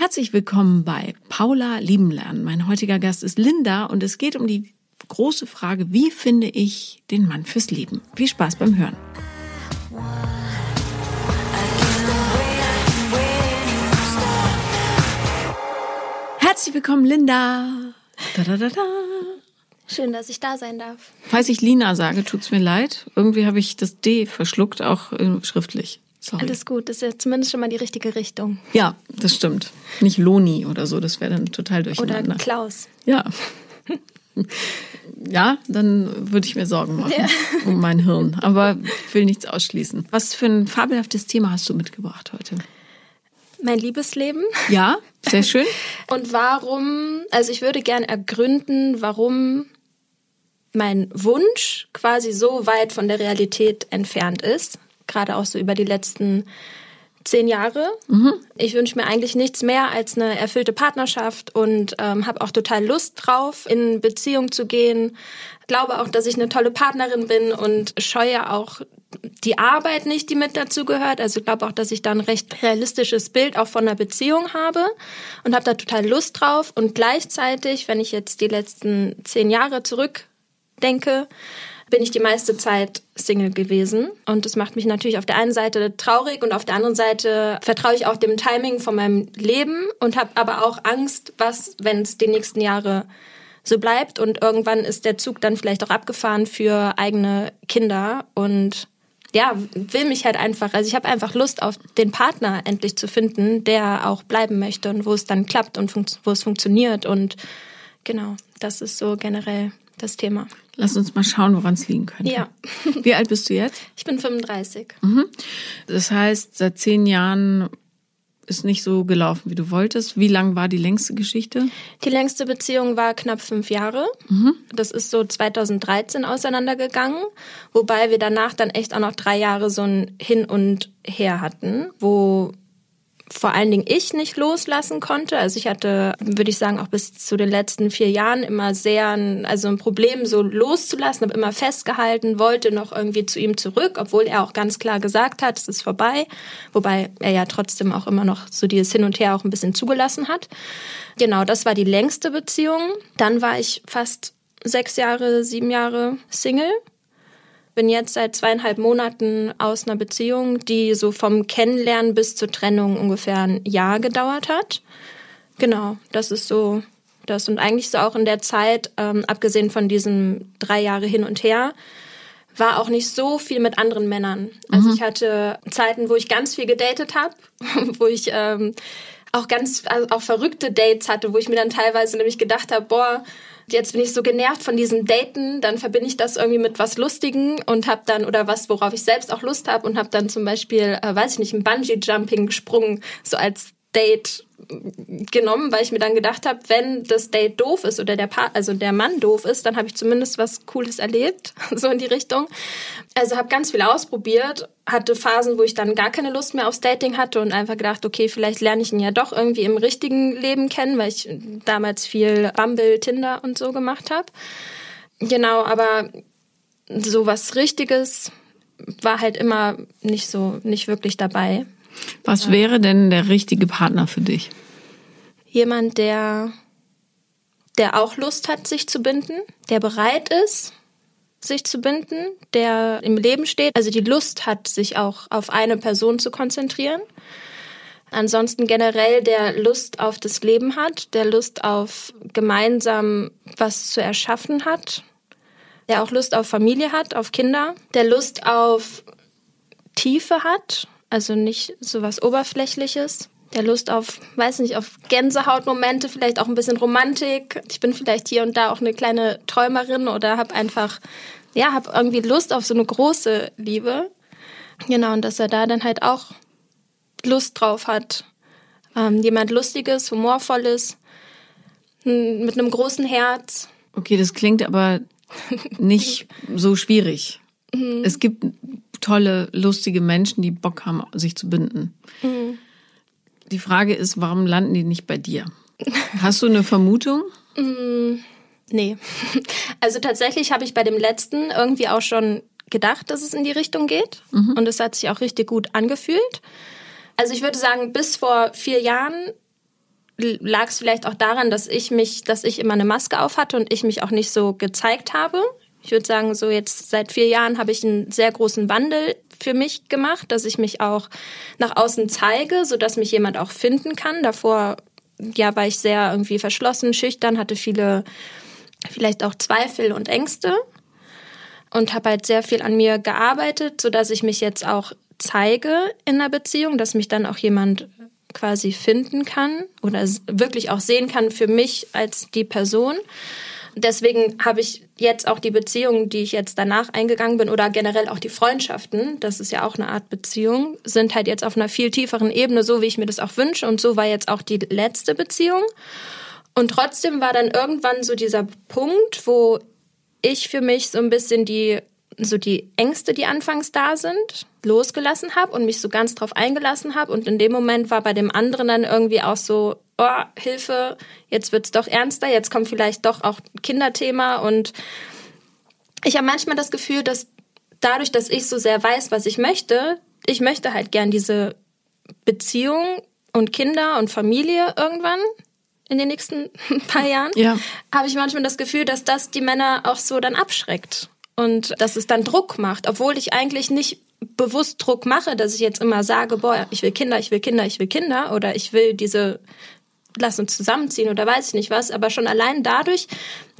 Herzlich willkommen bei Paula Lieben lernen. Mein heutiger Gast ist Linda und es geht um die große Frage, wie finde ich den Mann fürs Leben? Viel Spaß beim Hören. Herzlich willkommen, Linda. Da, da, da, da. Schön, dass ich da sein darf. Falls ich Lina sage, tut's mir leid. Irgendwie habe ich das D verschluckt, auch äh, schriftlich. Sorry. Alles gut, das ist ja zumindest schon mal die richtige Richtung. Ja, das stimmt. Nicht Loni oder so, das wäre dann total Oder durcheinander. Klaus. Ja. Ja, dann würde ich mir Sorgen machen um mein Hirn. Aber ich will nichts ausschließen. Was für ein fabelhaftes Thema hast du mitgebracht heute? Mein Liebesleben. Ja, sehr schön. Und warum, also ich würde gerne ergründen, warum mein Wunsch quasi so weit von der Realität entfernt ist. Gerade auch so über die letzten zehn Jahre. Ich wünsche mir eigentlich nichts mehr als eine erfüllte Partnerschaft und ähm, habe auch total Lust drauf, in Beziehung zu gehen. Glaube auch, dass ich eine tolle Partnerin bin und scheue auch die Arbeit nicht, die mit dazu gehört. Also glaube auch, dass ich da ein recht realistisches Bild auch von einer Beziehung habe und habe da total Lust drauf. Und gleichzeitig, wenn ich jetzt die letzten zehn Jahre zurückdenke, bin ich die meiste Zeit Single gewesen. Und das macht mich natürlich auf der einen Seite traurig und auf der anderen Seite vertraue ich auch dem Timing von meinem Leben und habe aber auch Angst, was, wenn es die nächsten Jahre so bleibt und irgendwann ist der Zug dann vielleicht auch abgefahren für eigene Kinder und ja, will mich halt einfach, also ich habe einfach Lust auf den Partner endlich zu finden, der auch bleiben möchte und wo es dann klappt und wo es funktioniert und genau, das ist so generell das Thema. Lass uns mal schauen, woran es liegen könnte. Ja. Wie alt bist du jetzt? Ich bin 35. Das heißt, seit zehn Jahren ist nicht so gelaufen, wie du wolltest. Wie lang war die längste Geschichte? Die längste Beziehung war knapp fünf Jahre. Das ist so 2013 auseinandergegangen, wobei wir danach dann echt auch noch drei Jahre so ein Hin und Her hatten, wo vor allen Dingen ich nicht loslassen konnte. Also ich hatte, würde ich sagen, auch bis zu den letzten vier Jahren immer sehr, ein, also ein Problem, so loszulassen, habe immer festgehalten, wollte noch irgendwie zu ihm zurück, obwohl er auch ganz klar gesagt hat, es ist vorbei. Wobei er ja trotzdem auch immer noch so dieses Hin und Her auch ein bisschen zugelassen hat. Genau, das war die längste Beziehung. Dann war ich fast sechs Jahre, sieben Jahre Single bin jetzt seit zweieinhalb Monaten aus einer Beziehung, die so vom Kennenlernen bis zur Trennung ungefähr ein Jahr gedauert hat. Genau, das ist so das. Und eigentlich so auch in der Zeit, ähm, abgesehen von diesen drei Jahre hin und her, war auch nicht so viel mit anderen Männern. Also ich hatte Zeiten, wo ich ganz viel gedatet habe, wo ich ähm, auch ganz also auch verrückte Dates hatte, wo ich mir dann teilweise nämlich gedacht habe, boah, jetzt bin ich so genervt von diesem Daten, dann verbinde ich das irgendwie mit was Lustigen und habe dann oder was, worauf ich selbst auch Lust habe und habe dann zum Beispiel, äh, weiß ich nicht, ein Bungee Jumping gesprungen, so als Date genommen, weil ich mir dann gedacht habe, wenn das Date doof ist oder der pa also der Mann doof ist, dann habe ich zumindest was Cooles erlebt, so in die Richtung. Also habe ganz viel ausprobiert, hatte Phasen, wo ich dann gar keine Lust mehr aufs Dating hatte und einfach gedacht, okay, vielleicht lerne ich ihn ja doch irgendwie im richtigen Leben kennen, weil ich damals viel Bumble, Tinder und so gemacht habe. Genau, aber so was Richtiges war halt immer nicht so, nicht wirklich dabei. Was wäre denn der richtige Partner für dich? jemand, der, der auch Lust hat, sich zu binden, der bereit ist, sich zu binden, der im Leben steht, also die Lust hat, sich auch auf eine Person zu konzentrieren. Ansonsten generell der Lust auf das Leben hat, der Lust auf gemeinsam was zu erschaffen hat, der auch Lust auf Familie hat, auf Kinder, der Lust auf Tiefe hat, also nicht so was Oberflächliches, der Lust auf, weiß nicht, auf Gänsehautmomente, vielleicht auch ein bisschen Romantik. Ich bin vielleicht hier und da auch eine kleine Träumerin oder habe einfach, ja, habe irgendwie Lust auf so eine große Liebe. Genau, und dass er da dann halt auch Lust drauf hat. Ähm, jemand Lustiges, Humorvolles, m- mit einem großen Herz. Okay, das klingt aber nicht so schwierig. Es gibt tolle, lustige Menschen, die Bock haben, sich zu binden. Die Frage ist, warum landen die nicht bei dir? Hast du eine Vermutung? Nee. Also tatsächlich habe ich bei dem letzten irgendwie auch schon gedacht, dass es in die Richtung geht. Und es hat sich auch richtig gut angefühlt. Also ich würde sagen, bis vor vier Jahren lag es vielleicht auch daran, dass ich mich, dass ich immer eine Maske auf hatte und ich mich auch nicht so gezeigt habe. Ich würde sagen, so jetzt seit vier Jahren habe ich einen sehr großen Wandel für mich gemacht, dass ich mich auch nach außen zeige, so dass mich jemand auch finden kann. Davor ja war ich sehr irgendwie verschlossen, schüchtern, hatte viele vielleicht auch Zweifel und Ängste und habe halt sehr viel an mir gearbeitet, so dass ich mich jetzt auch zeige in der Beziehung, dass mich dann auch jemand quasi finden kann oder wirklich auch sehen kann für mich als die Person. Deswegen habe ich jetzt auch die Beziehungen, die ich jetzt danach eingegangen bin oder generell auch die Freundschaften, das ist ja auch eine Art Beziehung, sind halt jetzt auf einer viel tieferen Ebene, so wie ich mir das auch wünsche. Und so war jetzt auch die letzte Beziehung. Und trotzdem war dann irgendwann so dieser Punkt, wo ich für mich so ein bisschen die so die Ängste, die anfangs da sind, losgelassen habe und mich so ganz drauf eingelassen habe. Und in dem Moment war bei dem anderen dann irgendwie auch so, oh, Hilfe, jetzt wird's doch ernster, jetzt kommt vielleicht doch auch Kinderthema. Und ich habe manchmal das Gefühl, dass dadurch, dass ich so sehr weiß, was ich möchte, ich möchte halt gern diese Beziehung und Kinder und Familie irgendwann in den nächsten paar Jahren, ja. habe ich manchmal das Gefühl, dass das die Männer auch so dann abschreckt und dass es dann Druck macht, obwohl ich eigentlich nicht bewusst Druck mache, dass ich jetzt immer sage, boah, ich will Kinder, ich will Kinder, ich will Kinder oder ich will diese lass uns zusammenziehen oder weiß ich nicht was, aber schon allein dadurch,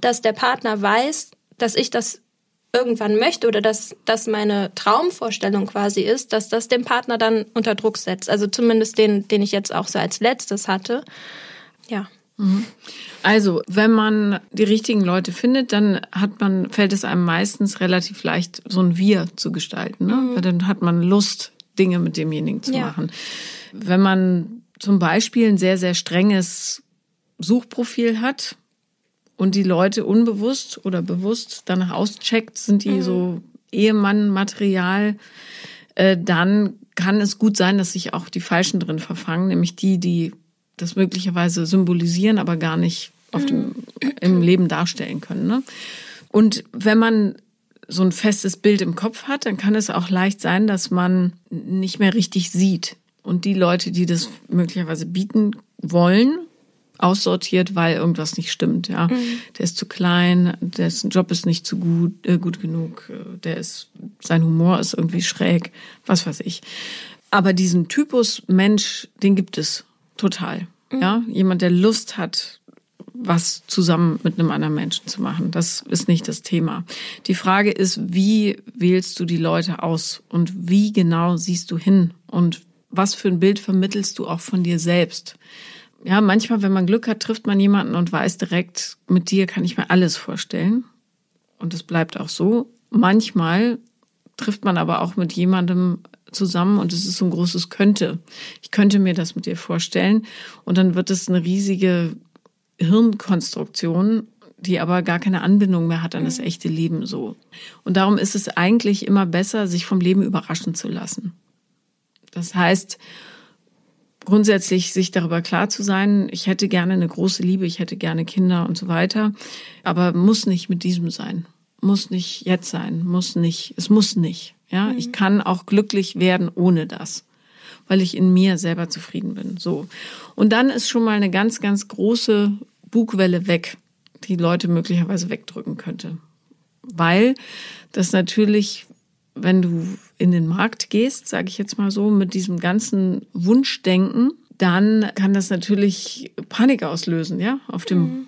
dass der Partner weiß, dass ich das irgendwann möchte oder dass das meine Traumvorstellung quasi ist, dass das den Partner dann unter Druck setzt. Also zumindest den, den ich jetzt auch so als letztes hatte. Ja. Mhm. Also, wenn man die richtigen Leute findet, dann hat man, fällt es einem meistens relativ leicht, so ein Wir zu gestalten. Ne? Mhm. Weil dann hat man Lust, Dinge mit demjenigen zu ja. machen. Wenn man zum Beispiel ein sehr, sehr strenges Suchprofil hat und die Leute unbewusst oder bewusst danach auscheckt, sind die mhm. so Ehemann-Material, äh, dann kann es gut sein, dass sich auch die Falschen drin verfangen, nämlich die, die das möglicherweise symbolisieren, aber gar nicht auf dem, im Leben darstellen können. Ne? Und wenn man so ein festes Bild im Kopf hat, dann kann es auch leicht sein, dass man nicht mehr richtig sieht. Und die Leute, die das möglicherweise bieten wollen, aussortiert, weil irgendwas nicht stimmt. Ja, mhm. der ist zu klein, dessen Job ist nicht zu gut, äh, gut genug, äh, der ist, sein Humor ist irgendwie schräg, was weiß ich. Aber diesen Typus Mensch, den gibt es total. Mhm. Ja, jemand, der Lust hat, was zusammen mit einem anderen Menschen zu machen. Das ist nicht das Thema. Die Frage ist, wie wählst du die Leute aus und wie genau siehst du hin und was für ein Bild vermittelst du auch von dir selbst? Ja, manchmal, wenn man Glück hat, trifft man jemanden und weiß direkt, mit dir kann ich mir alles vorstellen. Und es bleibt auch so. Manchmal trifft man aber auch mit jemandem zusammen und es ist so ein großes Könnte. Ich könnte mir das mit dir vorstellen und dann wird es eine riesige Hirnkonstruktion, die aber gar keine Anbindung mehr hat an das mhm. echte Leben so. Und darum ist es eigentlich immer besser, sich vom Leben überraschen zu lassen. Das heißt, grundsätzlich sich darüber klar zu sein, ich hätte gerne eine große Liebe, ich hätte gerne Kinder und so weiter, aber muss nicht mit diesem sein, muss nicht jetzt sein, muss nicht, es muss nicht. Ja, mhm. ich kann auch glücklich werden ohne das, weil ich in mir selber zufrieden bin. So. Und dann ist schon mal eine ganz, ganz große Bugwelle weg, die Leute möglicherweise wegdrücken könnte. Weil das natürlich, wenn du in den Markt gehst, sage ich jetzt mal so, mit diesem ganzen Wunschdenken, dann kann das natürlich Panik auslösen, ja, auf dem, mhm.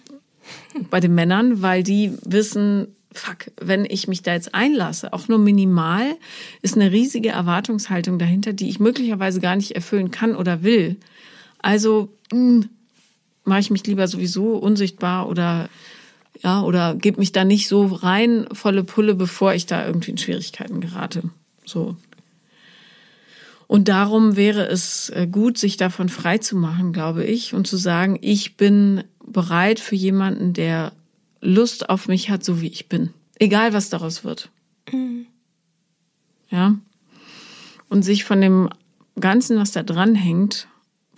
bei den Männern, weil die wissen, fuck, wenn ich mich da jetzt einlasse, auch nur minimal, ist eine riesige Erwartungshaltung dahinter, die ich möglicherweise gar nicht erfüllen kann oder will. Also hm, mache ich mich lieber sowieso unsichtbar oder ja, oder gebe mich da nicht so rein, volle Pulle, bevor ich da irgendwie in Schwierigkeiten gerate. So. Und darum wäre es äh, gut, sich davon frei zu machen, glaube ich, und zu sagen, ich bin bereit für jemanden, der Lust auf mich hat, so wie ich bin. Egal, was daraus wird. Mhm. Ja. Und sich von dem Ganzen, was da dran hängt,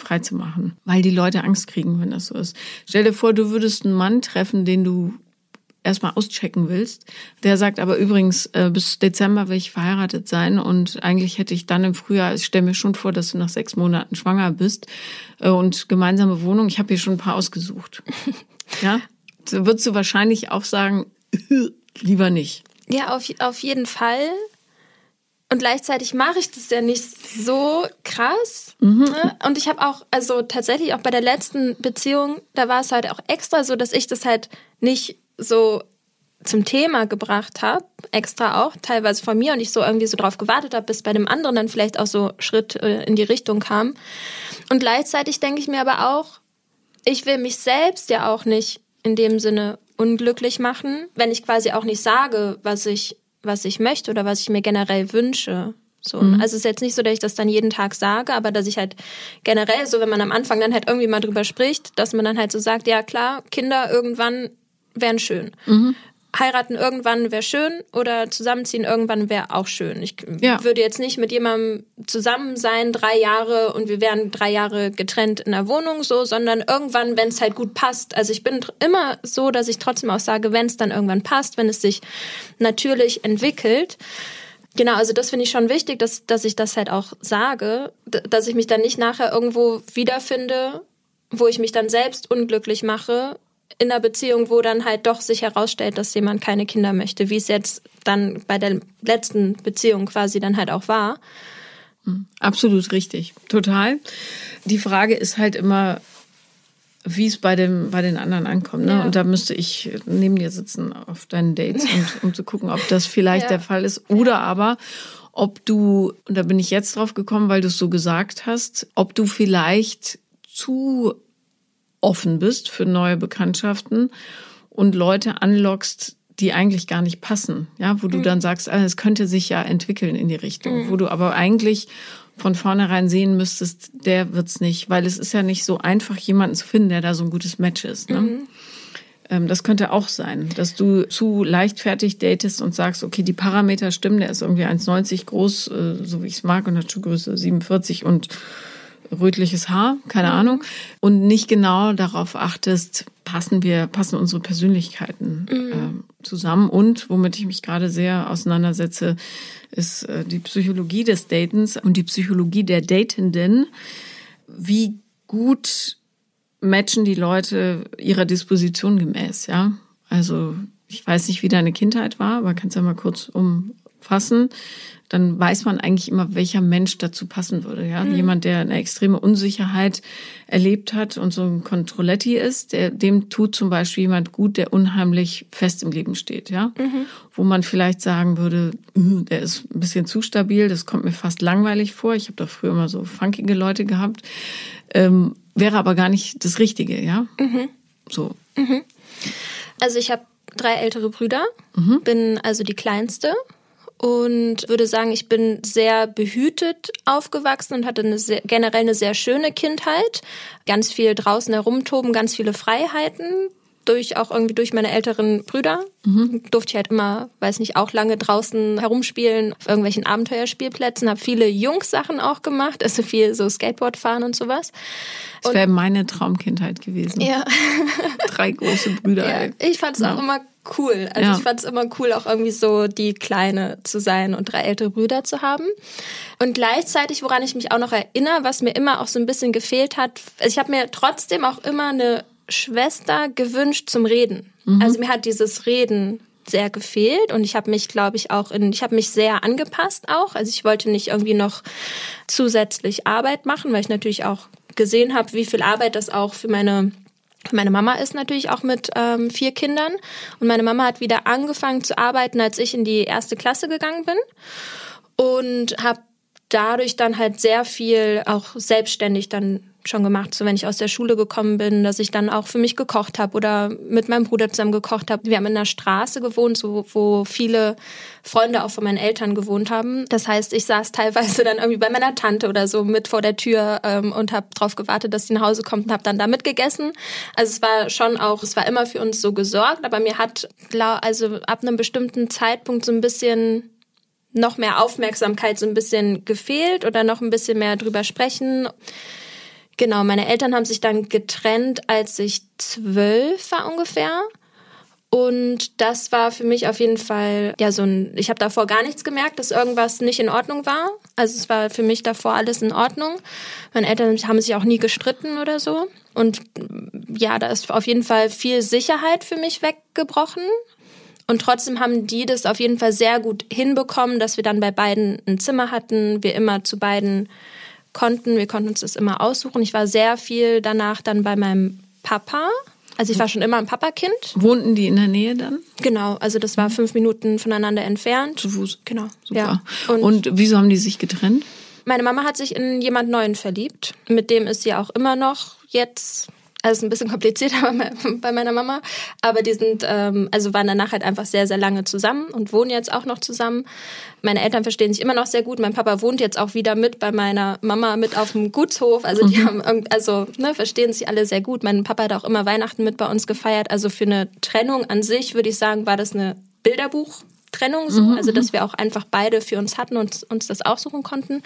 frei zu machen. Weil die Leute Angst kriegen, wenn das so ist. Stell dir vor, du würdest einen Mann treffen, den du erstmal auschecken willst. Der sagt aber übrigens, äh, bis Dezember will ich verheiratet sein und eigentlich hätte ich dann im Frühjahr, ich stelle mir schon vor, dass du nach sechs Monaten schwanger bist äh, und gemeinsame Wohnung, ich habe hier schon ein paar ausgesucht. ja, so würdest du wahrscheinlich auch sagen, lieber nicht. Ja, auf, auf jeden Fall. Und gleichzeitig mache ich das ja nicht so krass. Mhm. Ne? Und ich habe auch, also tatsächlich auch bei der letzten Beziehung, da war es halt auch extra so, dass ich das halt nicht so zum Thema gebracht habe, extra auch, teilweise von mir und ich so irgendwie so drauf gewartet habe, bis bei dem anderen dann vielleicht auch so Schritt äh, in die Richtung kam. Und gleichzeitig denke ich mir aber auch, ich will mich selbst ja auch nicht in dem Sinne unglücklich machen, wenn ich quasi auch nicht sage, was ich was ich möchte oder was ich mir generell wünsche. So. Mhm. Also es ist jetzt nicht so, dass ich das dann jeden Tag sage, aber dass ich halt generell so, wenn man am Anfang dann halt irgendwie mal drüber spricht, dass man dann halt so sagt, ja klar, Kinder irgendwann wären schön. Mhm heiraten irgendwann wäre schön oder zusammenziehen irgendwann wäre auch schön. Ich ja. würde jetzt nicht mit jemandem zusammen sein, drei Jahre und wir wären drei Jahre getrennt in der Wohnung so, sondern irgendwann, wenn es halt gut passt. Also ich bin immer so, dass ich trotzdem auch sage, wenn es dann irgendwann passt, wenn es sich natürlich entwickelt. Genau, also das finde ich schon wichtig, dass, dass ich das halt auch sage, dass ich mich dann nicht nachher irgendwo wiederfinde, wo ich mich dann selbst unglücklich mache, in einer Beziehung, wo dann halt doch sich herausstellt, dass jemand keine Kinder möchte, wie es jetzt dann bei der letzten Beziehung quasi dann halt auch war. Hm, absolut richtig, total. Die Frage ist halt immer, wie es bei dem bei den anderen ankommt. Ne? Ja. Und da müsste ich neben dir sitzen auf deinen Dates, und, um zu gucken, ob das vielleicht ja. der Fall ist. Oder aber, ob du, und da bin ich jetzt drauf gekommen, weil du es so gesagt hast, ob du vielleicht zu offen bist für neue Bekanntschaften und Leute anlockst, die eigentlich gar nicht passen, ja, wo du mhm. dann sagst, ah, es könnte sich ja entwickeln in die Richtung, mhm. wo du aber eigentlich von vornherein sehen müsstest, der wird's nicht, weil es ist ja nicht so einfach, jemanden zu finden, der da so ein gutes Match ist. Ne? Mhm. Ähm, das könnte auch sein, dass du zu leichtfertig datest und sagst, okay, die Parameter stimmen, der ist irgendwie 1,90 groß, äh, so wie ich es mag, und hat Schuhgröße 47 und rötliches Haar, keine mhm. Ahnung, und nicht genau darauf achtest, passen wir, passen unsere Persönlichkeiten mhm. äh, zusammen. Und womit ich mich gerade sehr auseinandersetze, ist äh, die Psychologie des Datens und die Psychologie der Datenden. Wie gut matchen die Leute ihrer Disposition gemäß, ja? Also ich weiß nicht, wie deine Kindheit war, aber kannst ja mal kurz umfassen dann weiß man eigentlich immer, welcher Mensch dazu passen würde. Ja, mhm. jemand, der eine extreme Unsicherheit erlebt hat und so ein Controlletti ist, der, dem tut zum Beispiel jemand gut, der unheimlich fest im Leben steht. Ja, mhm. wo man vielleicht sagen würde, hm, der ist ein bisschen zu stabil, das kommt mir fast langweilig vor. Ich habe da früher immer so funkige Leute gehabt, ähm, wäre aber gar nicht das Richtige. Ja, mhm. so. Mhm. Also ich habe drei ältere Brüder, mhm. bin also die kleinste und würde sagen, ich bin sehr behütet aufgewachsen und hatte eine sehr, generell eine sehr schöne Kindheit. Ganz viel draußen herumtoben, ganz viele Freiheiten. Durch auch irgendwie durch meine älteren Brüder mhm. durfte ich halt immer, weiß nicht, auch lange draußen herumspielen auf irgendwelchen Abenteuerspielplätzen, habe viele Jungs-Sachen auch gemacht, also viel so Skateboard fahren und sowas. Das wäre meine Traumkindheit gewesen. Ja. Drei große Brüder. Ja, ich fand es ja. auch immer cool. Also ja. ich fand es immer cool, auch irgendwie so die Kleine zu sein und drei ältere Brüder zu haben. Und gleichzeitig, woran ich mich auch noch erinnere, was mir immer auch so ein bisschen gefehlt hat, also ich habe mir trotzdem auch immer eine Schwester gewünscht zum Reden. Mhm. Also mir hat dieses Reden sehr gefehlt und ich habe mich, glaube ich, auch in, ich habe mich sehr angepasst auch. Also ich wollte nicht irgendwie noch zusätzlich Arbeit machen, weil ich natürlich auch gesehen habe, wie viel Arbeit das auch für meine meine Mama ist natürlich auch mit ähm, vier Kindern. Und meine Mama hat wieder angefangen zu arbeiten, als ich in die erste Klasse gegangen bin. Und habe dadurch dann halt sehr viel auch selbstständig dann schon gemacht, so wenn ich aus der Schule gekommen bin, dass ich dann auch für mich gekocht habe oder mit meinem Bruder zusammen gekocht habe. Wir haben in einer Straße gewohnt, so, wo viele Freunde auch von meinen Eltern gewohnt haben. Das heißt, ich saß teilweise dann irgendwie bei meiner Tante oder so mit vor der Tür ähm, und habe darauf gewartet, dass sie nach Hause kommt und habe dann da mitgegessen. Also es war schon auch, es war immer für uns so gesorgt, aber mir hat also ab einem bestimmten Zeitpunkt so ein bisschen noch mehr Aufmerksamkeit so ein bisschen gefehlt oder noch ein bisschen mehr drüber sprechen. Genau, meine Eltern haben sich dann getrennt, als ich zwölf war ungefähr. Und das war für mich auf jeden Fall ja so ein. Ich habe davor gar nichts gemerkt, dass irgendwas nicht in Ordnung war. Also es war für mich davor alles in Ordnung. Meine Eltern haben sich auch nie gestritten oder so. Und ja, da ist auf jeden Fall viel Sicherheit für mich weggebrochen. Und trotzdem haben die das auf jeden Fall sehr gut hinbekommen, dass wir dann bei beiden ein Zimmer hatten, wir immer zu beiden konnten. Wir konnten uns das immer aussuchen. Ich war sehr viel danach dann bei meinem Papa also ich war schon immer ein Papakind. Wohnten die in der Nähe dann? Genau, also das war fünf Minuten voneinander entfernt. Zu Fuß. Genau. Super. Ja. Und, Und wieso haben die sich getrennt? Meine Mama hat sich in jemand Neuen verliebt. Mit dem ist sie auch immer noch jetzt also ist ein bisschen komplizierter bei meiner Mama, aber die sind, ähm, also waren danach halt einfach sehr, sehr lange zusammen und wohnen jetzt auch noch zusammen. Meine Eltern verstehen sich immer noch sehr gut. Mein Papa wohnt jetzt auch wieder mit bei meiner Mama mit auf dem Gutshof. Also die mhm. haben, also ne, verstehen sich alle sehr gut. Mein Papa hat auch immer Weihnachten mit bei uns gefeiert. Also für eine Trennung an sich würde ich sagen, war das eine Bilderbuch. Trennung, so, mhm, also dass mhm. wir auch einfach beide für uns hatten und uns das aussuchen konnten.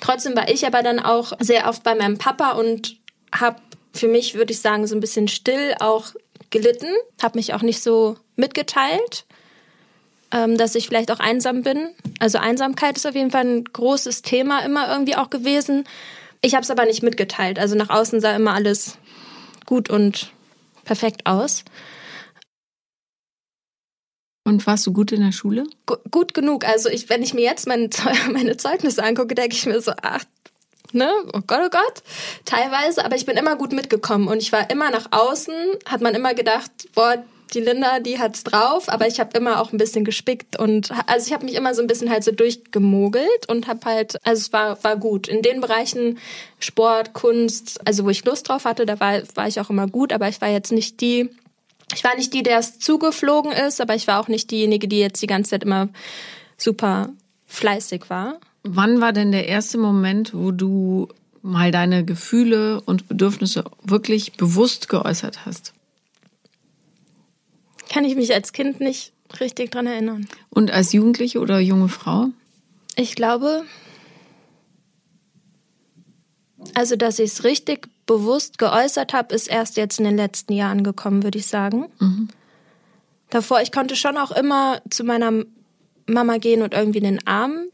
Trotzdem war ich aber dann auch sehr oft bei meinem Papa und habe für mich, würde ich sagen, so ein bisschen still auch gelitten, habe mich auch nicht so mitgeteilt, ähm, dass ich vielleicht auch einsam bin. Also Einsamkeit ist auf jeden Fall ein großes Thema immer irgendwie auch gewesen. Ich habe es aber nicht mitgeteilt. Also nach außen sah immer alles gut und perfekt aus. Und warst du gut in der Schule? G gut genug. Also ich, wenn ich mir jetzt meine, meine Zeugnisse angucke, denke ich mir so, ach ne? Oh Gott, oh Gott. Teilweise, aber ich bin immer gut mitgekommen und ich war immer nach außen, hat man immer gedacht, boah, die Linda, die hat's drauf, aber ich habe immer auch ein bisschen gespickt und also ich habe mich immer so ein bisschen halt so durchgemogelt und habe halt also es war war gut in den Bereichen Sport, Kunst, also wo ich Lust drauf hatte, da war war ich auch immer gut, aber ich war jetzt nicht die ich war nicht die, der es zugeflogen ist, aber ich war auch nicht diejenige, die jetzt die ganze Zeit immer super fleißig war. Wann war denn der erste Moment, wo du mal deine Gefühle und Bedürfnisse wirklich bewusst geäußert hast? Kann ich mich als Kind nicht richtig dran erinnern. Und als Jugendliche oder junge Frau? Ich glaube, also dass ich es richtig bewusst geäußert habe, ist erst jetzt in den letzten Jahren gekommen, würde ich sagen. Mhm. Davor, ich konnte schon auch immer zu meiner Mama gehen und irgendwie in den Arm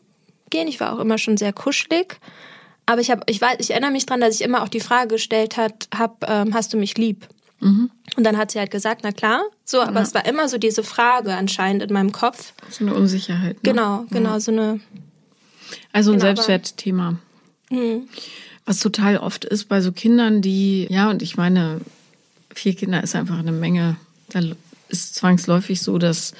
gehen. Ich war auch immer schon sehr kuschelig. Aber ich, hab, ich, weiß, ich erinnere mich daran, dass ich immer auch die Frage gestellt habe, ähm, hast du mich lieb? Mhm. Und dann hat sie halt gesagt, na klar, so, aber ja. es war immer so diese Frage anscheinend in meinem Kopf. So eine Unsicherheit. Ne? Genau, genau, ja. so eine. Also ein genau, Selbstwertthema. Mhm. Was total oft ist bei so Kindern, die, ja, und ich meine, vier Kinder ist einfach eine Menge. Da ist zwangsläufig so, dass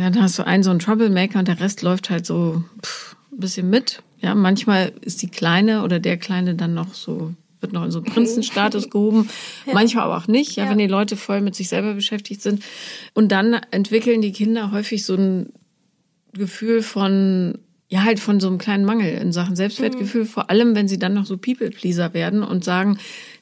ja, dann hast du einen so einen Troublemaker und der Rest läuft halt so pff, ein bisschen mit. Ja, manchmal ist die Kleine oder der Kleine dann noch so, wird noch in so einen Prinzenstatus gehoben. Ja. Manchmal aber auch nicht, ja, ja, wenn die Leute voll mit sich selber beschäftigt sind. Und dann entwickeln die Kinder häufig so ein Gefühl von ja, halt von so einem kleinen Mangel in Sachen Selbstwertgefühl, mhm. vor allem wenn sie dann noch so People-Pleaser werden und sagen,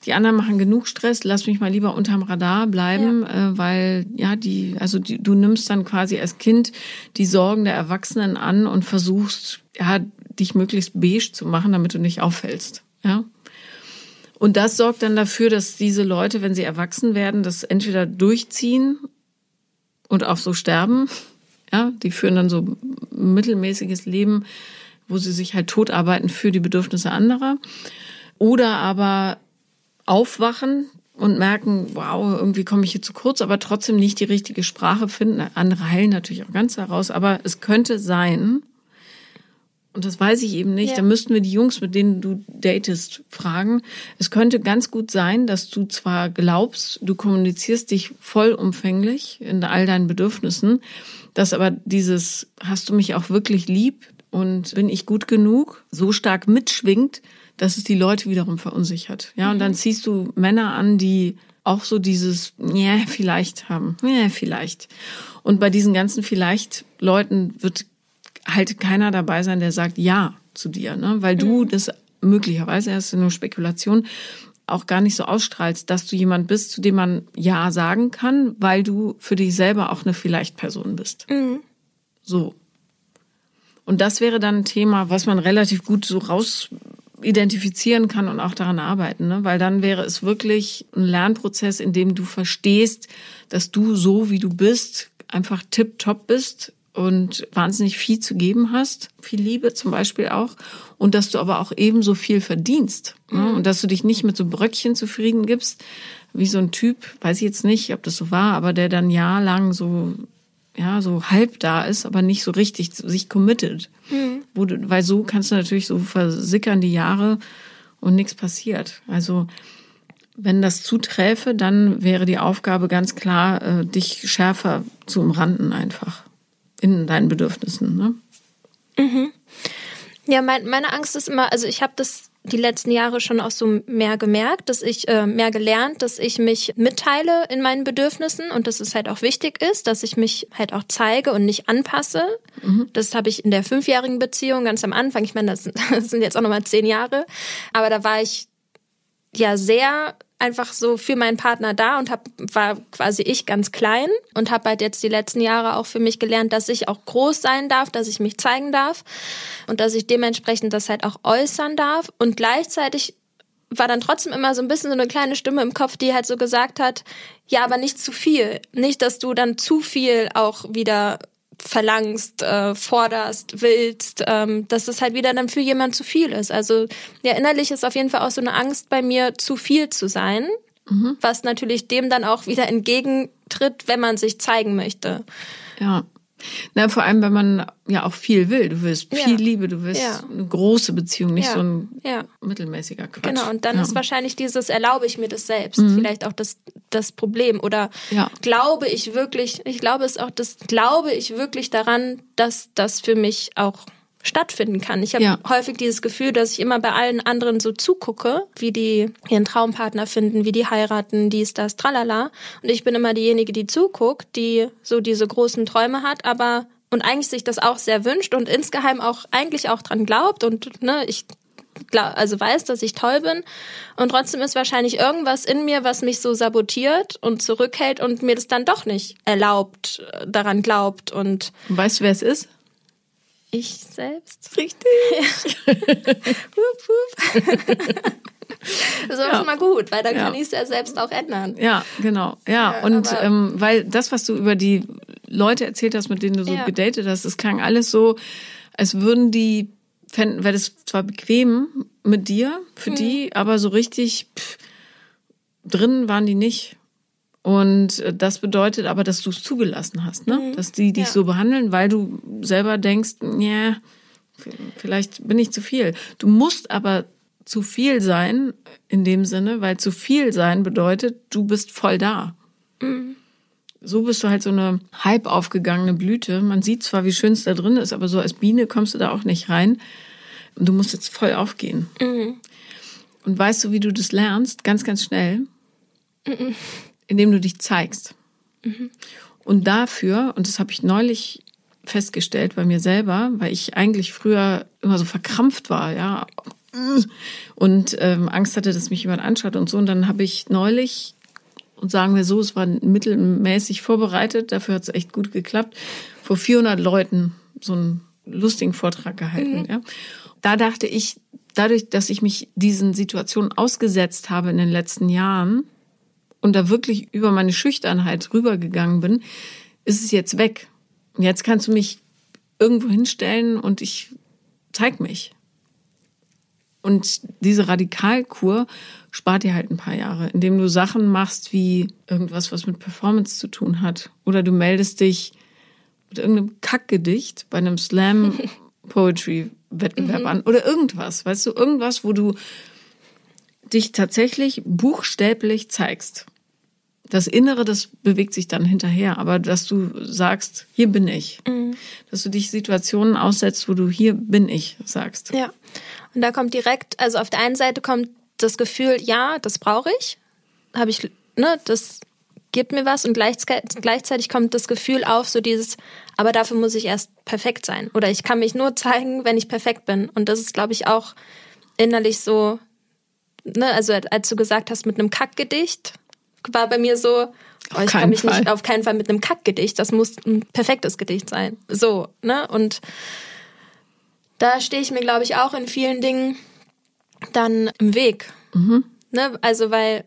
die anderen machen genug Stress, lass mich mal lieber unterm Radar bleiben, ja. äh, weil ja, die, also die, du nimmst dann quasi als Kind die Sorgen der Erwachsenen an und versuchst, ja, dich möglichst beige zu machen, damit du nicht auffällst. Ja. Und das sorgt dann dafür, dass diese Leute, wenn sie erwachsen werden, das entweder durchziehen und auch so sterben ja, die führen dann so mittelmäßiges Leben, wo sie sich halt totarbeiten für die Bedürfnisse anderer. Oder aber aufwachen und merken, wow, irgendwie komme ich hier zu kurz, aber trotzdem nicht die richtige Sprache finden. Andere heilen natürlich auch ganz heraus, aber es könnte sein, und das weiß ich eben nicht, ja. da müssten wir die Jungs, mit denen du datest, fragen. Es könnte ganz gut sein, dass du zwar glaubst, du kommunizierst dich vollumfänglich in all deinen Bedürfnissen, dass aber dieses, hast du mich auch wirklich lieb und bin ich gut genug, so stark mitschwingt, dass es die Leute wiederum verunsichert. Ja, und dann mhm. ziehst du Männer an, die auch so dieses, ja, yeah, vielleicht haben, ja, yeah, vielleicht. Und bei diesen ganzen vielleicht Leuten wird halt keiner dabei sein, der sagt ja zu dir, ne? Weil du mhm. das möglicherweise, das ist nur Spekulation, auch gar nicht so ausstrahlst, dass du jemand bist, zu dem man Ja sagen kann, weil du für dich selber auch eine Vielleicht-Person bist. Mhm. So. Und das wäre dann ein Thema, was man relativ gut so raus identifizieren kann und auch daran arbeiten, ne? weil dann wäre es wirklich ein Lernprozess, in dem du verstehst, dass du so wie du bist einfach tipptopp bist und wahnsinnig viel zu geben hast, viel Liebe zum Beispiel auch, und dass du aber auch ebenso viel verdienst ne? Mhm. und dass du dich nicht mit so Bröckchen zufrieden gibst, wie so ein Typ, weiß ich jetzt nicht, ob das so war, aber der dann jahrelang so ja, so halb da ist, aber nicht so richtig sich committet. Mhm. Wo du, weil so kannst du natürlich so versickern die Jahre und nichts passiert. Also wenn das zuträfe, dann wäre die Aufgabe ganz klar, äh, dich schärfer zu umranden einfach in deinen Bedürfnissen. Ne? Mhm. Ja, mein, meine Angst ist immer, also ich habe das die letzten Jahre schon auch so mehr gemerkt, dass ich äh, mehr gelernt, dass ich mich mitteile in meinen Bedürfnissen und dass es halt auch wichtig ist, dass ich mich halt auch zeige und nicht anpasse. Mhm. Das habe ich in der fünfjährigen Beziehung ganz am Anfang. Ich meine, das, das sind jetzt auch nochmal zehn Jahre, aber da war ich ja sehr einfach so für meinen Partner da und hab, war quasi ich ganz klein und habe halt jetzt die letzten Jahre auch für mich gelernt, dass ich auch groß sein darf, dass ich mich zeigen darf und dass ich dementsprechend das halt auch äußern darf und gleichzeitig war dann trotzdem immer so ein bisschen so eine kleine Stimme im Kopf, die halt so gesagt hat, ja, aber nicht zu viel. Nicht, dass du dann zu viel auch wieder verlangst, äh, forderst, willst, ähm, dass es halt wieder dann für jemand zu viel ist. Also ja, innerlich ist auf jeden Fall auch so eine Angst bei mir, zu viel zu sein, mhm. was natürlich dem dann auch wieder entgegentritt, wenn man sich zeigen möchte. Ja. Na, vor allem, wenn man ja auch viel will. Du willst viel ja. Liebe, du willst ja. eine große Beziehung, nicht ja. so ein mittelmäßiger Quatsch. Genau, und dann ist wahrscheinlich dieses, erlaube ich mir das selbst, mhm. vielleicht auch das, das Problem. Oder glaube ich wirklich, ich glaube es auch, das glaube ich wirklich daran, dass das für mich auch stattfinden kann. Ich habe ja. häufig dieses Gefühl, dass ich immer bei allen anderen so zugucke, wie die ihren Traumpartner finden, wie die heiraten, dies, das, tralala. Und ich bin immer diejenige, die zuguckt, die so diese großen Träume hat, aber und eigentlich sich das auch sehr wünscht und insgeheim auch eigentlich auch dran glaubt und ne, ich glaub, also weiß, dass ich toll bin und trotzdem ist wahrscheinlich irgendwas in mir, was mich so sabotiert und zurückhält und mir das dann doch nicht erlaubt, äh, daran glaubt und weißt du, wer es ist? Ich selbst. Richtig. Ja. hup, hup. Das ist ja. schon mal gut, weil dann ja. kann ich es ja selbst auch ändern. Ja, genau. Ja, ja und ähm, weil das, was du über die Leute erzählt hast, mit denen du so ja. gedatet hast, das klang alles so, als würden die, fänden, wäre das zwar bequem mit dir, für mhm. die, aber so richtig pff, drin waren die nicht. Und äh, das bedeutet aber, dass du es zugelassen hast, ne? Mhm. Dass die dich ja. so behandeln, weil du selber denkst, ja, vielleicht bin ich zu viel. Du musst aber zu viel sein in dem Sinne, weil zu viel sein bedeutet, du bist voll da. Mhm. So bist du halt so eine halb aufgegangene Blüte. Man sieht zwar, wie schön es da drin ist, aber so als Biene kommst du da auch nicht rein. Und du musst jetzt voll aufgehen. Mhm. Und weißt du, wie du das lernst? Ganz, ganz schnell. Indem du dich zeigst. Mhm. Und dafür, und das habe ich neulich festgestellt bei mir selber, weil ich eigentlich früher immer so verkrampft war, ja, und ähm, Angst hatte, dass mich jemand anschaut und so. Und dann habe ich neulich, und sagen wir so, es war mittelmäßig vorbereitet, dafür hat es echt gut geklappt, vor 400 Leuten so einen lustigen Vortrag gehalten. Mhm. Ja. Da dachte ich, dadurch, dass ich mich diesen Situationen ausgesetzt habe in den letzten Jahren, und da wirklich über meine Schüchternheit rübergegangen bin, ist es jetzt weg. Und jetzt kannst du mich irgendwo hinstellen und ich zeig mich. Und diese Radikalkur spart dir halt ein paar Jahre, indem du Sachen machst wie irgendwas, was mit Performance zu tun hat. Oder du meldest dich mit irgendeinem Kackgedicht bei einem Slam Poetry Wettbewerb mhm. an oder irgendwas, weißt du, irgendwas, wo du dich tatsächlich buchstäblich zeigst. Das Innere, das bewegt sich dann hinterher, aber dass du sagst, hier bin ich. Mhm. Dass du dich Situationen aussetzt, wo du hier bin ich sagst. Ja. Und da kommt direkt, also auf der einen Seite kommt das Gefühl, ja, das brauche ich. Habe ich, ne, das gibt mir was und gleichzeitig kommt das Gefühl auf, so dieses, aber dafür muss ich erst perfekt sein. Oder ich kann mich nur zeigen, wenn ich perfekt bin. Und das ist, glaube ich, auch innerlich so ne, also als du gesagt hast, mit einem Kackgedicht, war bei mir so, oh, ich kann mich Fall. nicht auf keinen Fall mit einem Kackgedicht, das muss ein perfektes Gedicht sein. So, ne? Und da stehe ich mir, glaube ich, auch in vielen Dingen dann im Weg. Mhm. Ne? Also weil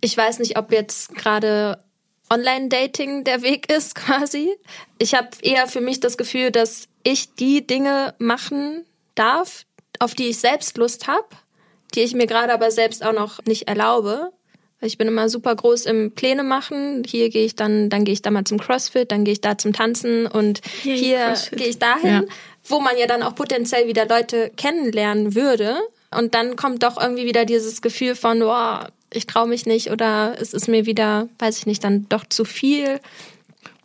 ich weiß nicht, ob jetzt gerade Online-Dating der Weg ist quasi. Ich habe eher für mich das Gefühl, dass ich die Dinge machen darf, auf die ich selbst Lust habe, die ich mir gerade aber selbst auch noch nicht erlaube. Ich bin immer super groß im Pläne machen. Hier gehe ich dann, dann gehe ich da mal zum CrossFit, dann gehe ich da zum Tanzen und Yay, hier gehe ich dahin, ja. wo man ja dann auch potenziell wieder Leute kennenlernen würde. Und dann kommt doch irgendwie wieder dieses Gefühl von, oh, ich traue mich nicht oder es ist mir wieder, weiß ich nicht, dann doch zu viel.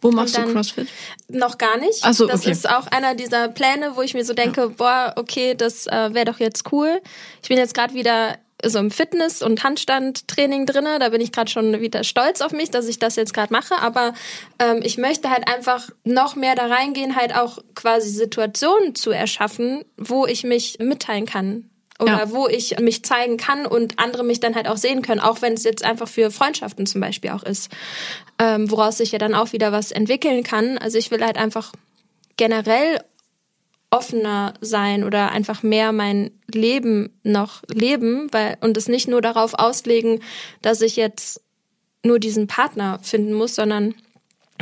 Wo machst du CrossFit? Noch gar nicht. Ach so, das okay. ist auch einer dieser Pläne, wo ich mir so denke, ja. boah, okay, das äh, wäre doch jetzt cool. Ich bin jetzt gerade wieder so im Fitness- und Handstandtraining drinne. Da bin ich gerade schon wieder stolz auf mich, dass ich das jetzt gerade mache. Aber ähm, ich möchte halt einfach noch mehr da reingehen, halt auch quasi Situationen zu erschaffen, wo ich mich mitteilen kann oder ja. wo ich mich zeigen kann und andere mich dann halt auch sehen können, auch wenn es jetzt einfach für Freundschaften zum Beispiel auch ist, ähm, woraus sich ja dann auch wieder was entwickeln kann. Also ich will halt einfach generell offener sein oder einfach mehr mein Leben noch leben, weil und es nicht nur darauf auslegen, dass ich jetzt nur diesen Partner finden muss, sondern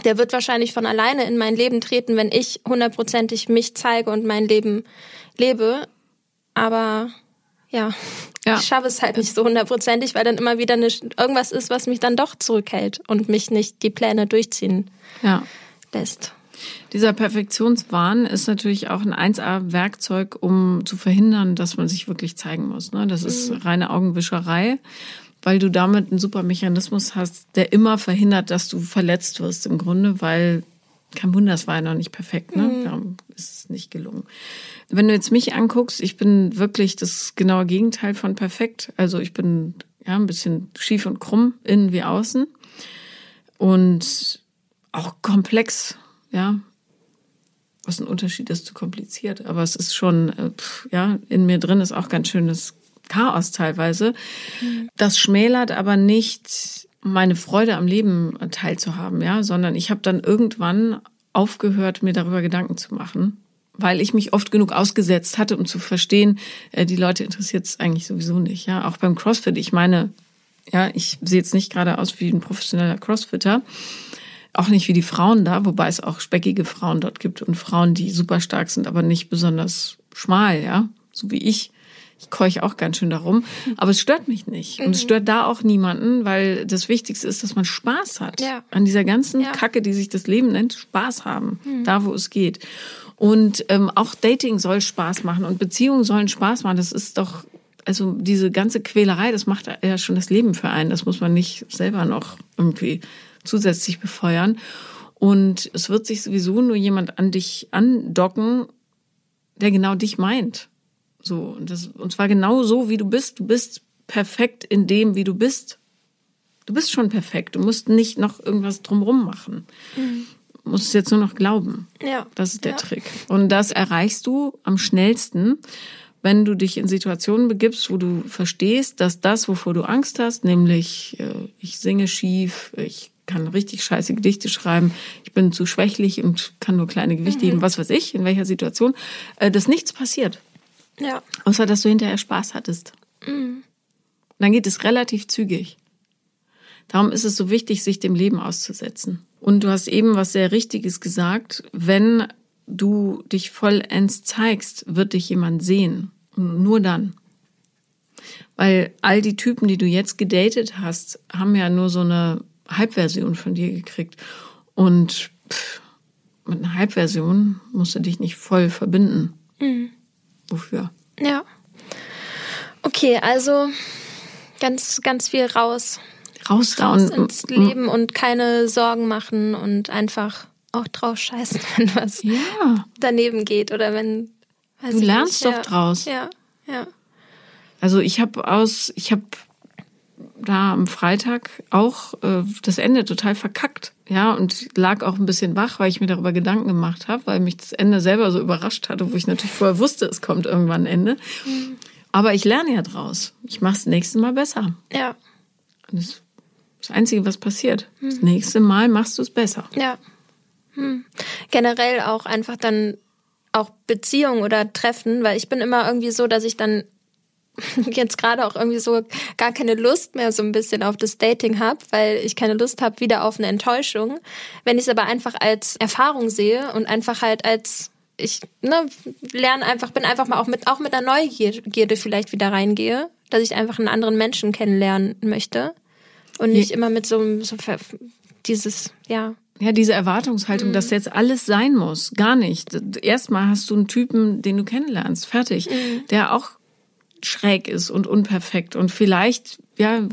der wird wahrscheinlich von alleine in mein Leben treten, wenn ich hundertprozentig mich zeige und mein Leben lebe. Aber ja, ja. ich schaffe es halt nicht so hundertprozentig, weil dann immer wieder eine, irgendwas ist, was mich dann doch zurückhält und mich nicht die Pläne durchziehen ja. lässt. Dieser Perfektionswahn ist natürlich auch ein 1A-Werkzeug, um zu verhindern, dass man sich wirklich zeigen muss. Ne? Das ist mhm. reine Augenwischerei, weil du damit einen super Mechanismus hast, der immer verhindert, dass du verletzt wirst im Grunde, weil kein Wunder, es war ja noch nicht perfekt, ne? Mhm. Darum ist es nicht gelungen. Wenn du jetzt mich anguckst, ich bin wirklich das genaue Gegenteil von perfekt. Also ich bin ja ein bisschen schief und krumm, innen wie außen. Und auch komplex, ja. Was ein Unterschied ist zu kompliziert. Aber es ist schon, äh, ja, in mir drin ist auch ganz schönes Chaos teilweise. Mhm. Das schmälert aber nicht meine Freude am Leben teilzuhaben, ja, sondern ich habe dann irgendwann aufgehört, mir darüber Gedanken zu machen, weil ich mich oft genug ausgesetzt hatte, um zu verstehen, äh, die Leute interessiert es eigentlich sowieso nicht, ja. Auch beim CrossFit, ich meine, ja, ich sehe jetzt nicht gerade aus wie ein professioneller Crossfitter, auch nicht wie die Frauen da, wobei es auch speckige Frauen dort gibt und Frauen, die super stark sind, aber nicht besonders schmal, ja, so wie ich ich keuche auch ganz schön darum. Aber es stört mich nicht. Und es mhm. stört da auch niemanden, weil das Wichtigste ist, dass man Spaß hat. Ja. An dieser ganzen ja. Kacke, die sich das Leben nennt, Spaß haben. Mhm. Da, wo es geht. Und ähm, auch Dating soll Spaß machen und Beziehungen sollen Spaß machen. Das ist doch, also diese ganze Quälerei, das macht ja schon das Leben für einen. Das muss man nicht selber noch irgendwie zusätzlich befeuern. Und es wird sich sowieso nur jemand an dich andocken, der genau dich meint. So, und, das, und zwar genau so, wie du bist. Du bist perfekt in dem, wie du bist. Du bist schon perfekt. Du musst nicht noch irgendwas drumrum machen. Mhm. Du musst es jetzt nur noch glauben. Ja. Das ist der ja. Trick. Und das erreichst du am schnellsten, wenn du dich in Situationen begibst, wo du verstehst, dass das, wovor du Angst hast, nämlich äh, ich singe schief, ich kann richtig scheiße Gedichte schreiben, ich bin zu schwächlich und kann nur kleine Gewichte mhm. heben, was weiß ich, in welcher Situation, äh, dass nichts passiert. Ja. Außer, dass du hinterher Spaß hattest. Mhm. Dann geht es relativ zügig. Darum ist es so wichtig, sich dem Leben auszusetzen. Und du hast eben was sehr Richtiges gesagt. Wenn du dich vollends zeigst, wird dich jemand sehen. Und nur dann. Weil all die Typen, die du jetzt gedatet hast, haben ja nur so eine Halbversion von dir gekriegt. Und pff, mit einer Halbversion musst du dich nicht voll verbinden. Mhm wofür. Ja. Okay, also ganz, ganz viel raus. Raus raus ins Leben und keine Sorgen machen und einfach auch drauf scheißen, wenn was ja. daneben geht oder wenn. du lernst nicht, doch ja. draus. Ja, ja. Also ich habe aus, ich habe da am Freitag auch äh, das Ende total verkackt. Ja, und lag auch ein bisschen wach, weil ich mir darüber Gedanken gemacht habe, weil mich das Ende selber so überrascht hatte, wo ich natürlich vorher wusste, es kommt irgendwann ein Ende. Mhm. Aber ich lerne ja draus. Ich mache es nächste Mal besser. Ja. Das ist das Einzige, was passiert. Mhm. Das nächste Mal machst du es besser. Ja. Mhm. Generell auch einfach dann auch Beziehungen oder Treffen, weil ich bin immer irgendwie so, dass ich dann jetzt gerade auch irgendwie so gar keine Lust mehr so ein bisschen auf das Dating habe, weil ich keine Lust habe wieder auf eine Enttäuschung. Wenn ich es aber einfach als Erfahrung sehe und einfach halt als ich ne, lerne einfach, bin einfach mal auch mit, auch mit einer Neugierde vielleicht wieder reingehe, dass ich einfach einen anderen Menschen kennenlernen möchte und nicht ja. immer mit so, so dieses, ja. Ja, diese Erwartungshaltung, mhm. dass jetzt alles sein muss. Gar nicht. Erstmal hast du einen Typen, den du kennenlernst, fertig, mhm. der auch schräg ist und unperfekt und vielleicht, ja,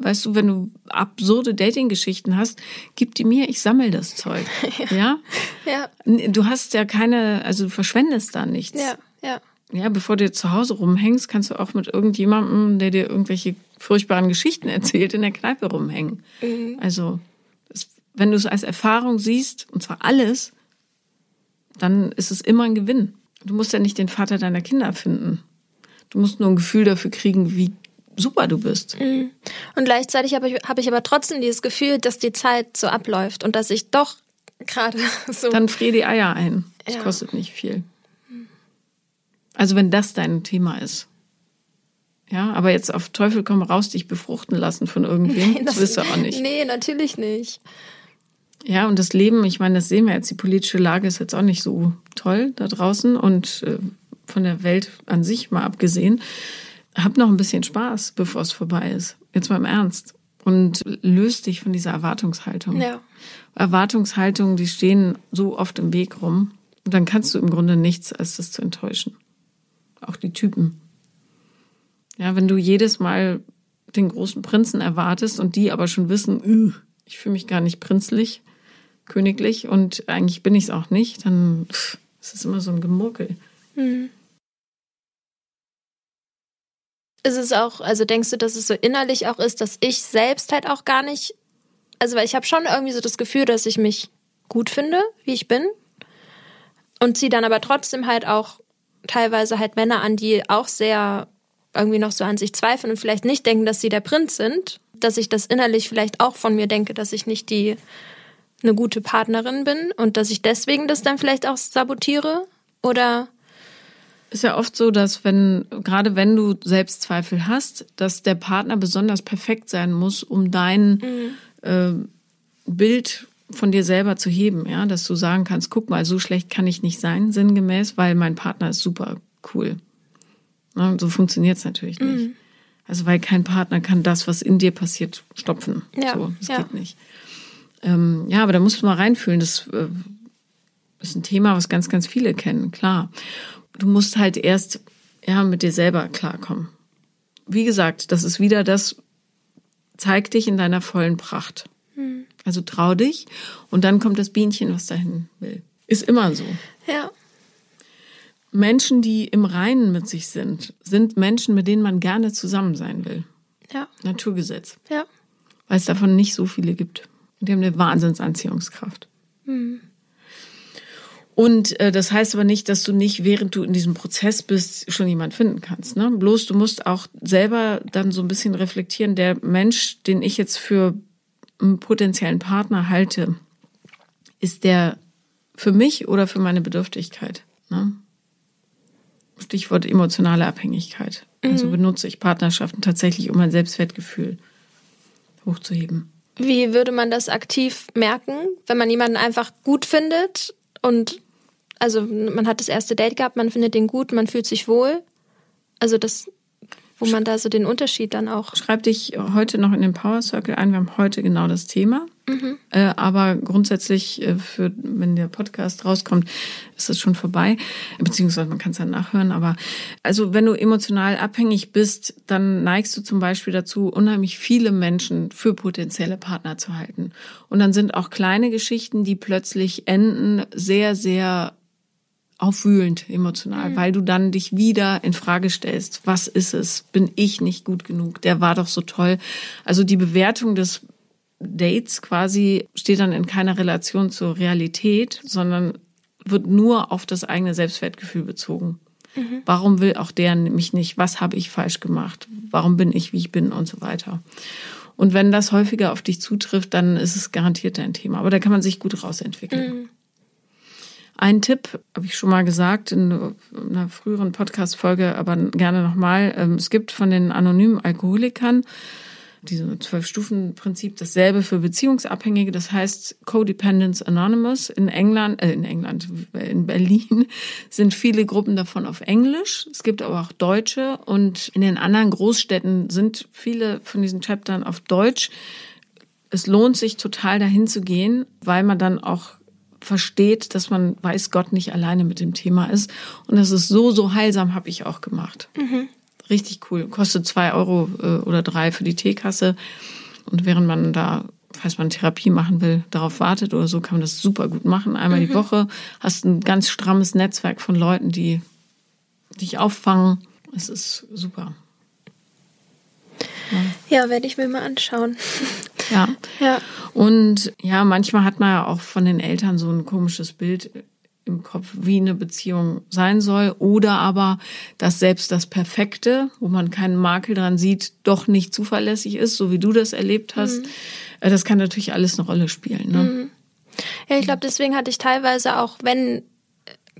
weißt du, wenn du absurde Dating-Geschichten hast, gib die mir, ich sammel das Zeug. ja. ja? ja. Du hast ja keine, also du verschwendest da nichts. Ja, ja. Ja, bevor du zu Hause rumhängst, kannst du auch mit irgendjemandem, der dir irgendwelche furchtbaren Geschichten erzählt, in der Kneipe rumhängen. Mhm. Also, wenn du es als Erfahrung siehst, und zwar alles, dann ist es immer ein Gewinn. Du musst ja nicht den Vater deiner Kinder finden. Du musst nur ein Gefühl dafür kriegen, wie super du bist. Mhm. Und gleichzeitig habe ich, hab ich aber trotzdem dieses Gefühl, dass die Zeit so abläuft und dass ich doch gerade so. Dann frier die Eier ein. Das ja. kostet nicht viel. Also wenn das dein Thema ist. Ja, aber jetzt auf Teufel komm raus, dich befruchten lassen von irgendwem, nee, das, das willst du auch nicht. Nee, natürlich nicht. Ja, und das Leben, ich meine, das sehen wir jetzt, die politische Lage ist jetzt auch nicht so toll da draußen und äh, von der Welt an sich mal abgesehen. Hab noch ein bisschen Spaß, bevor es vorbei ist. Jetzt mal im Ernst. Und löst dich von dieser Erwartungshaltung. Ja. Erwartungshaltungen, die stehen so oft im Weg rum. Und dann kannst du im Grunde nichts, als das zu enttäuschen. Auch die Typen. Ja, wenn du jedes Mal den großen Prinzen erwartest und die aber schon wissen, ich fühle mich gar nicht prinzlich, königlich und eigentlich bin ich es auch nicht, dann pff, ist es immer so ein Gemurkel. Mhm. Ist es auch, also denkst du, dass es so innerlich auch ist, dass ich selbst halt auch gar nicht, also weil ich habe schon irgendwie so das Gefühl, dass ich mich gut finde, wie ich bin. Und ziehe dann aber trotzdem halt auch teilweise halt Männer an, die auch sehr irgendwie noch so an sich zweifeln und vielleicht nicht denken, dass sie der Prinz sind, dass ich das innerlich vielleicht auch von mir denke, dass ich nicht die eine gute Partnerin bin und dass ich deswegen das dann vielleicht auch sabotiere? Oder ist ja oft so, dass wenn, gerade wenn du Selbstzweifel hast, dass der Partner besonders perfekt sein muss, um dein mhm. äh, Bild von dir selber zu heben, ja, dass du sagen kannst, guck mal, so schlecht kann ich nicht sein, sinngemäß, weil mein Partner ist super cool. Ja, so funktioniert es natürlich nicht. Mhm. Also weil kein Partner kann das, was in dir passiert, stopfen. Ja, so, das ja. geht nicht. Ähm, ja, aber da musst du mal reinfühlen. Das äh, ist ein Thema, was ganz, ganz viele kennen, klar du musst halt erst ja mit dir selber klarkommen. Wie gesagt, das ist wieder das, zeig dich in deiner vollen Pracht. Hm. Also trau dich und dann kommt das Bienchen, was dahin will. Ist immer so. Ja. Menschen, die im Reinen mit sich sind, sind Menschen, mit denen man gerne zusammen sein will. Ja. Naturgesetz. Ja. Weil es davon nicht so viele gibt. Die haben eine Wahnsinnsanziehungskraft. Hm. Und äh, das heißt aber nicht, dass du nicht, während du in diesem Prozess bist, schon jemand finden kannst. Ne? Bloß du musst auch selber dann so ein bisschen reflektieren, der Mensch, den ich jetzt für einen potenziellen Partner halte, ist der für mich oder für meine Bedürftigkeit? Ne? Stichwort emotionale Abhängigkeit. Also mhm. Also benutze ich Partnerschaften tatsächlich, um mein Selbstwertgefühl hochzuheben. Wie würde man das aktiv merken, wenn man jemanden einfach gut findet und also man hat das erste Date gehabt, man findet den gut, man fühlt sich wohl. Also das, wo man da so den Unterschied dann auch. Schreib dich heute noch in den Power Circle ein. Wir haben heute genau das Thema. Mhm. Äh, aber grundsätzlich, äh, für, wenn der Podcast rauskommt, ist es schon vorbei. Beziehungsweise man kann es dann nachhören. Aber also wenn du emotional abhängig bist, dann neigst du zum Beispiel dazu, unheimlich viele Menschen für potenzielle Partner zu halten. Und dann sind auch kleine Geschichten, die plötzlich enden, sehr, sehr aufwühlend emotional, mhm. weil du dann dich wieder in Frage stellst. Was ist es? Bin ich nicht gut genug? Der war doch so toll. Also die Bewertung des Dates quasi steht dann in keiner Relation zur Realität, sondern wird nur auf das eigene Selbstwertgefühl bezogen. Mhm. Warum will auch der mich nicht? Was habe ich falsch gemacht? Warum bin ich, wie ich bin und so weiter. Und wenn das häufiger auf dich zutrifft, dann ist es garantiert dein Thema. Aber da kann man sich gut rausentwickeln. Mhm. Ein Tipp habe ich schon mal gesagt in einer früheren Podcast-Folge, aber gerne nochmal. Ähm, es gibt von den anonymen Alkoholikern diese Zwölf-Stufen-Prinzip dasselbe für Beziehungsabhängige. Das heißt Codependence Anonymous in England, äh, in England, in Berlin sind viele Gruppen davon auf Englisch. Es gibt aber auch Deutsche und in den anderen Großstädten sind viele von diesen Chaptern auf Deutsch. Es lohnt sich total dahin zu gehen, weil man dann auch versteht, dass man weiß Gott nicht alleine mit dem Thema ist. Und das ist so, so heilsam, habe ich auch gemacht. Mhm. Richtig cool. Kostet zwei Euro äh, oder drei für die Teekasse. Und während man da, falls man Therapie machen will, darauf wartet oder so, kann man das super gut machen. Einmal mhm. die Woche hast ein ganz strammes Netzwerk von Leuten, die dich auffangen. Es ist super. Ja, werde ich mir mal anschauen. Ja. ja. Und ja, manchmal hat man ja auch von den Eltern so ein komisches Bild im Kopf, wie eine Beziehung sein soll. Oder aber, dass selbst das Perfekte, wo man keinen Makel dran sieht, doch nicht zuverlässig ist, so wie du das erlebt hast. Mhm. Äh, das kann natürlich alles eine Rolle spielen. Ne? Mhm. Ja, ich glaube, deswegen hatte ich teilweise auch, wenn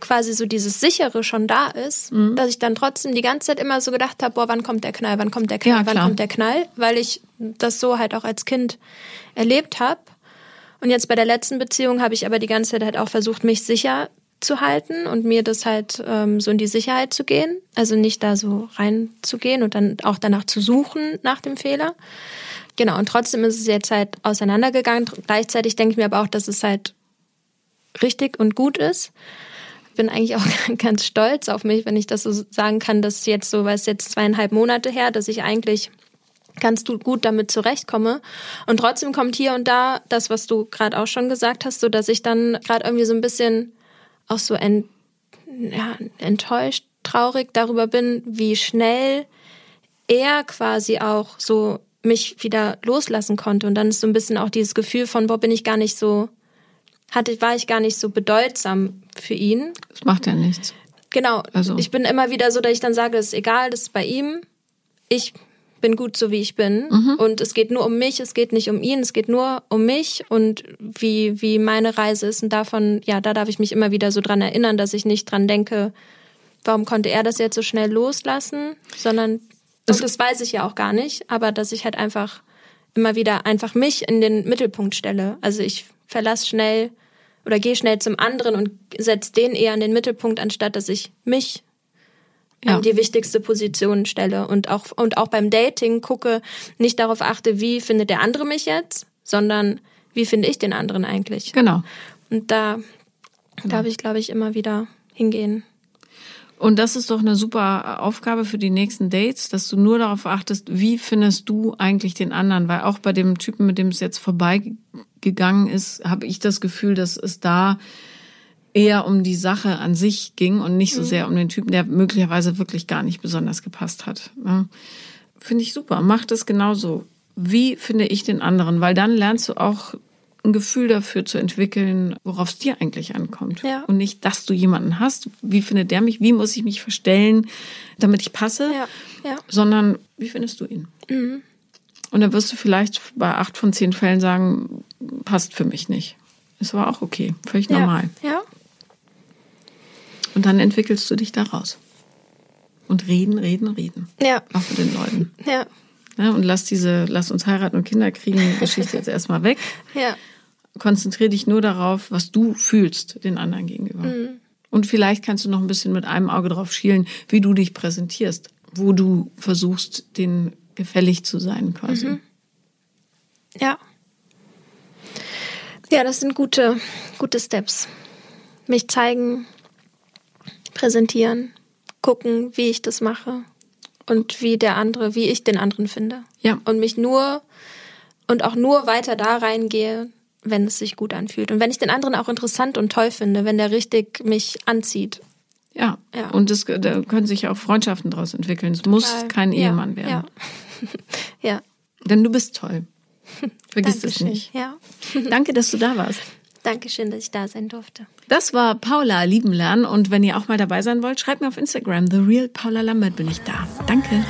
quasi so dieses sichere schon da ist, mhm. dass ich dann trotzdem die ganze Zeit immer so gedacht habe, boah, wann kommt der Knall, wann kommt der Knall, ja, wann kommt der Knall, weil ich das so halt auch als Kind erlebt habe. Und jetzt bei der letzten Beziehung habe ich aber die ganze Zeit halt auch versucht, mich sicher zu halten und mir das halt ähm, so in die Sicherheit zu gehen. Also nicht da so reinzugehen und dann auch danach zu suchen nach dem Fehler. Genau, und trotzdem ist es jetzt halt auseinandergegangen. Gleichzeitig denke ich mir aber auch, dass es halt richtig und gut ist. Bin eigentlich auch ganz stolz auf mich, wenn ich das so sagen kann, dass jetzt so, was jetzt zweieinhalb Monate her, dass ich eigentlich ganz gut damit zurechtkomme. Und trotzdem kommt hier und da das, was du gerade auch schon gesagt hast, so dass ich dann gerade irgendwie so ein bisschen auch so ent, ja, enttäuscht, traurig darüber bin, wie schnell er quasi auch so mich wieder loslassen konnte. Und dann ist so ein bisschen auch dieses Gefühl von, wo bin ich gar nicht so, hatte, war ich gar nicht so bedeutsam für ihn. Das macht ja nichts. Genau. Also. Ich bin immer wieder so, dass ich dann sage, es ist egal, das ist bei ihm. Ich bin gut so, wie ich bin. Mhm. Und es geht nur um mich, es geht nicht um ihn, es geht nur um mich und wie, wie meine Reise ist. Und davon, ja, da darf ich mich immer wieder so dran erinnern, dass ich nicht dran denke, warum konnte er das jetzt so schnell loslassen, sondern, das, das weiß ich ja auch gar nicht, aber dass ich halt einfach immer wieder einfach mich in den Mittelpunkt stelle. Also ich verlasse schnell oder gehe schnell zum anderen und setze den eher in den Mittelpunkt, anstatt dass ich mich ja. an die wichtigste Position stelle und auch, und auch beim Dating gucke, nicht darauf achte, wie findet der andere mich jetzt, sondern wie finde ich den anderen eigentlich. Genau. Und da genau. darf ich, glaube ich, immer wieder hingehen. Und das ist doch eine super Aufgabe für die nächsten Dates, dass du nur darauf achtest, wie findest du eigentlich den anderen? Weil auch bei dem Typen, mit dem es jetzt vorbeigegangen ist, habe ich das Gefühl, dass es da eher um die Sache an sich ging und nicht so mhm. sehr um den Typen, der möglicherweise wirklich gar nicht besonders gepasst hat. Ne? Finde ich super. Mach das genauso. Wie finde ich den anderen? Weil dann lernst du auch ein Gefühl dafür zu entwickeln, worauf es dir eigentlich ankommt. Ja. Und nicht, dass du jemanden hast, wie findet der mich, wie muss ich mich verstellen, damit ich passe, ja. Ja. sondern wie findest du ihn? Mhm. Und dann wirst du vielleicht bei acht von zehn Fällen sagen, passt für mich nicht. Ist aber auch okay, völlig normal. Ja. Und dann entwickelst du dich daraus. Und reden, reden, reden. Ja. Auch mit den Leuten. Ja. ja und lass diese, lass uns heiraten und Kinder kriegen, Geschichte jetzt erstmal weg. Ja. Konzentriere dich nur darauf, was du fühlst den anderen gegenüber. Mhm. Und vielleicht kannst du noch ein bisschen mit einem Auge drauf schielen, wie du dich präsentierst, wo du versuchst, den gefällig zu sein quasi. Mhm. Ja. Ja, das sind gute, gute Steps. Mich zeigen, präsentieren, gucken, wie ich das mache und wie der andere, wie ich den anderen finde. Ja. Und mich nur und auch nur weiter da reingehe, wenn es sich gut anfühlt. Und wenn ich den anderen auch interessant und toll finde, wenn der richtig mich anzieht. Ja. ja. Und es, da können sich auch Freundschaften daraus entwickeln. Es muss kein Ehemann werden. Ja. ja. Denn du bist toll. Vergiss es nicht. Ja. Danke, dass du da warst. Dankeschön, dass ich da sein durfte. Das war Paula lieben lernen und wenn ihr auch mal dabei sein wollt, schreibt mir auf Instagram. The Real Paula Lambert bin ich da. Danke.